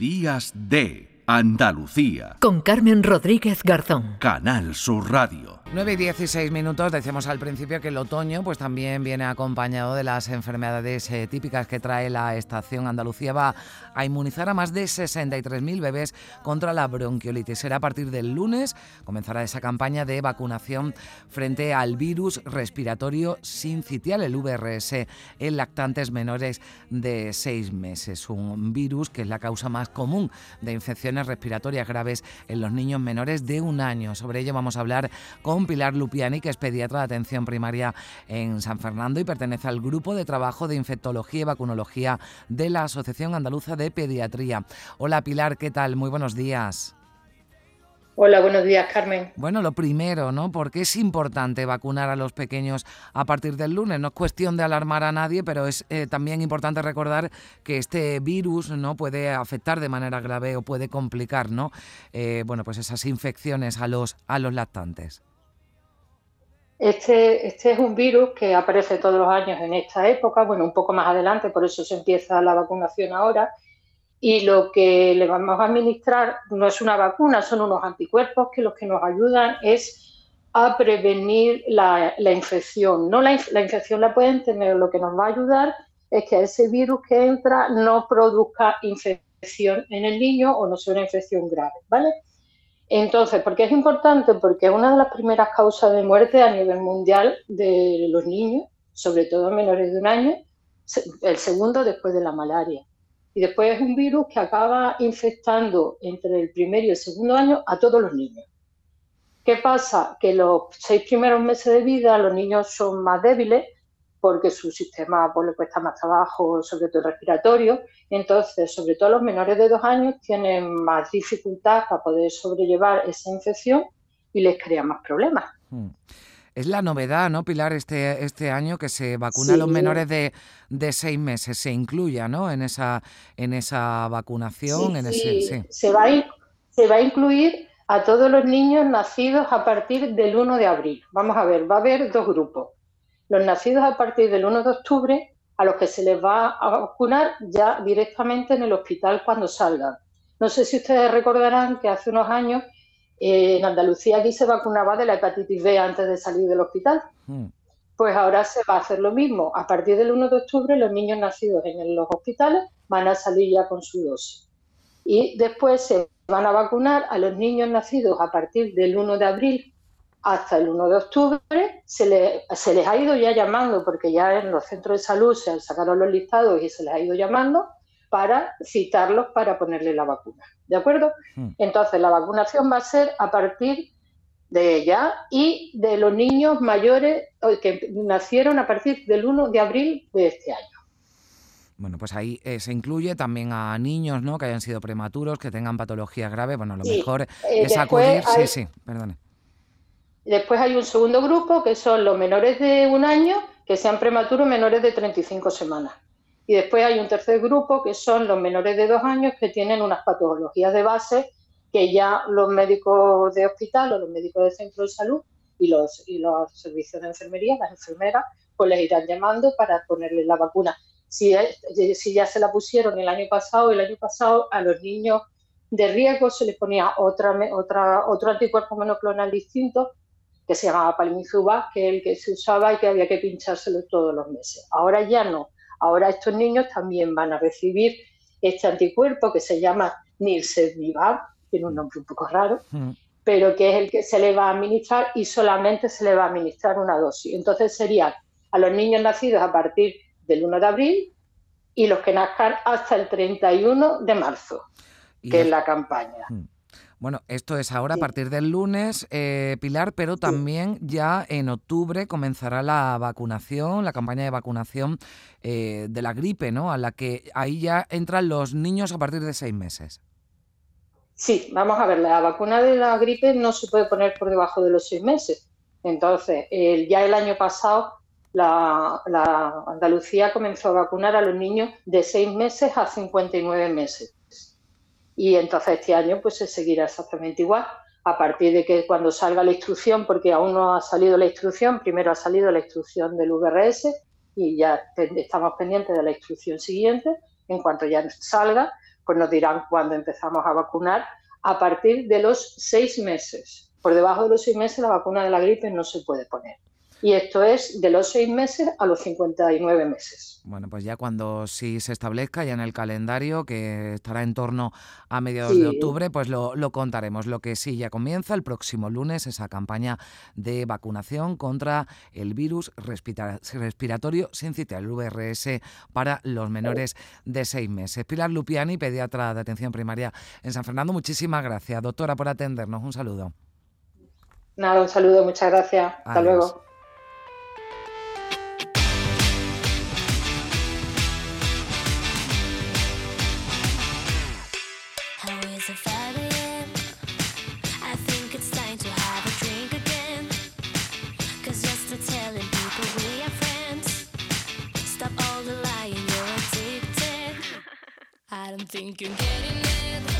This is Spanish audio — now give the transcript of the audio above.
Días de Andalucía. Con Carmen Rodríguez Garzón. Canal Sur Radio. 9 y 16 minutos, decíamos al principio que el otoño pues también viene acompañado de las enfermedades eh, típicas que trae la estación. Andalucía va a inmunizar a más de 63.000 bebés contra la bronquiolitis. Será a partir del lunes, comenzará esa campaña de vacunación frente al virus respiratorio sincitial, el VRS, en lactantes menores de 6 meses. Un virus que es la causa más común de infecciones respiratorias graves en los niños menores de un año. Sobre ello vamos a hablar con Pilar Lupiani, que es pediatra de atención primaria en San Fernando y pertenece al grupo de trabajo de infectología y vacunología de la Asociación Andaluza de Pediatría. Hola Pilar, ¿qué tal? Muy buenos días. Hola, buenos días, Carmen. Bueno, lo primero, ¿no? Porque es importante vacunar a los pequeños a partir del lunes. No es cuestión de alarmar a nadie, pero es eh, también importante recordar que este virus no puede afectar de manera grave o puede complicar, ¿no? Eh, bueno, pues esas infecciones a los a los lactantes. Este, este es un virus que aparece todos los años en esta época, bueno, un poco más adelante, por eso se empieza la vacunación ahora. Y lo que le vamos a administrar no es una vacuna, son unos anticuerpos que los que nos ayudan es a prevenir la, infección. No la, infección la pueden tener, lo que nos va a ayudar es que ese virus que entra no produzca infección en el niño o no sea una infección grave, ¿vale? Entonces, ¿por qué es importante? Porque es una de las primeras causas de muerte a nivel mundial de los niños, sobre todo menores de un año, el segundo después de la malaria. Y después es un virus que acaba infectando entre el primer y el segundo año a todos los niños. ¿Qué pasa? Que los seis primeros meses de vida los niños son más débiles porque su sistema pues, le cuesta más trabajo, sobre todo respiratorio. Entonces, sobre todo los menores de dos años tienen más dificultad para poder sobrellevar esa infección y les crea más problemas. Hmm. Es la novedad, ¿no, Pilar, este, este año que se vacuna a los menores de, de, seis meses, se incluya, ¿no? En esa, en esa vacunación. en ese, Se, va a, se va a incluir a todos los niños nacidos a partir del 1 de abril. Vamos a ver, va a haber dos grupos los nacidos a partir del 1 de octubre, a los que se les va a vacunar ya directamente en el hospital cuando salgan. No sé si ustedes recordarán que hace unos años eh, en Andalucía aquí se vacunaba de la hepatitis B antes de salir del hospital. Hmm. Pues ahora se va a hacer lo mismo. A partir del 1 de octubre los niños nacidos en los hospitales van a salir ya con su dosis. Y después se van a vacunar a los niños nacidos a partir del 1 de abril hasta el 1 de octubre se, se, les ha ido ya llamando, porque ya en los centros de salud se sacaron los listados y se les ha ido llamando para citarlos para ponerle la vacuna. ¿De acuerdo? Hmm. Entonces, la vacunación va a ser a partir de ella y de los niños mayores que nacieron a partir del 1 de abril de este año. Bueno, pues ahí eh, se incluye también a niños, ¿no? Que hayan sido prematuros, que tengan patología grave. Bueno, lo mejor eh, es acudir. Sí, sí, perdone. Después hay un segundo grupo que son los menores de un año que sean prematuros menores de 35 semanas. Y después hay un tercer grupo que son los menores de dos años que tienen unas patologías de base que ya los médicos de hospital o los médicos de centro de salud y los, y los servicios de enfermería, las enfermeras, pues les irán llamando para ponerles la vacuna. Si, si ya se la pusieron el año pasado, el año pasado a los niños de riesgo se les ponía otra, otra, otro anticuerpo monoclonal distinto que se llamaba Palimizubas, que es el que se usaba y que había que pinchárselo todos los meses. Ahora ya no. Ahora estos niños también van a recibir este anticuerpo que se llama Nirsevimab, tiene un nombre un poco raro, mm. pero que es el que se le va a administrar y solamente se le va a administrar una dosis. Entonces serían a los niños nacidos a partir del 1 de abril y los que nazcan hasta el 31 de marzo, que es la campaña. Mm. Bueno, esto es ahora a partir del lunes, eh, Pilar, pero también ya en octubre comenzará la vacunación, la campaña de vacunación eh, de la gripe, ¿no? A la que ahí ya entran los niños a partir de seis meses. Sí, vamos a ver, la vacuna de la gripe no se puede poner por debajo de los seis meses. Entonces, ya el año pasado la, la Andalucía comenzó a vacunar a los niños de seis meses a 59 meses y entonces este año pues se seguirá exactamente igual a partir de que cuando salga la instrucción, porque aún no ha salido la instrucción, primero ha salido la instrucción del VRS y ya estamos pendientes de la instrucción siguiente. En cuanto ya salga, pues nos dirán cuándo empezamos a vacunar a partir de los seis meses. Por debajo de los seis meses la vacuna de la gripe no se puede poner y esto es de los seis meses a los 59 meses. Bueno, pues ya cuando sí se establezca ya en el calendario, que estará en torno a mediados de octubre, pues lo, contaremos. Lo que sí ya comienza el próximo lunes, esa campaña de vacunación contra el virus respiratorio sincitial, el VRS, para los menores de seis meses. Pilar Lupiani, pediatra de atención primaria en San Fernando, muchísimas gracias, doctora, por atendernos. Un saludo. Nada, un saludo, muchas gracias. Hasta luego. Think you're getting it.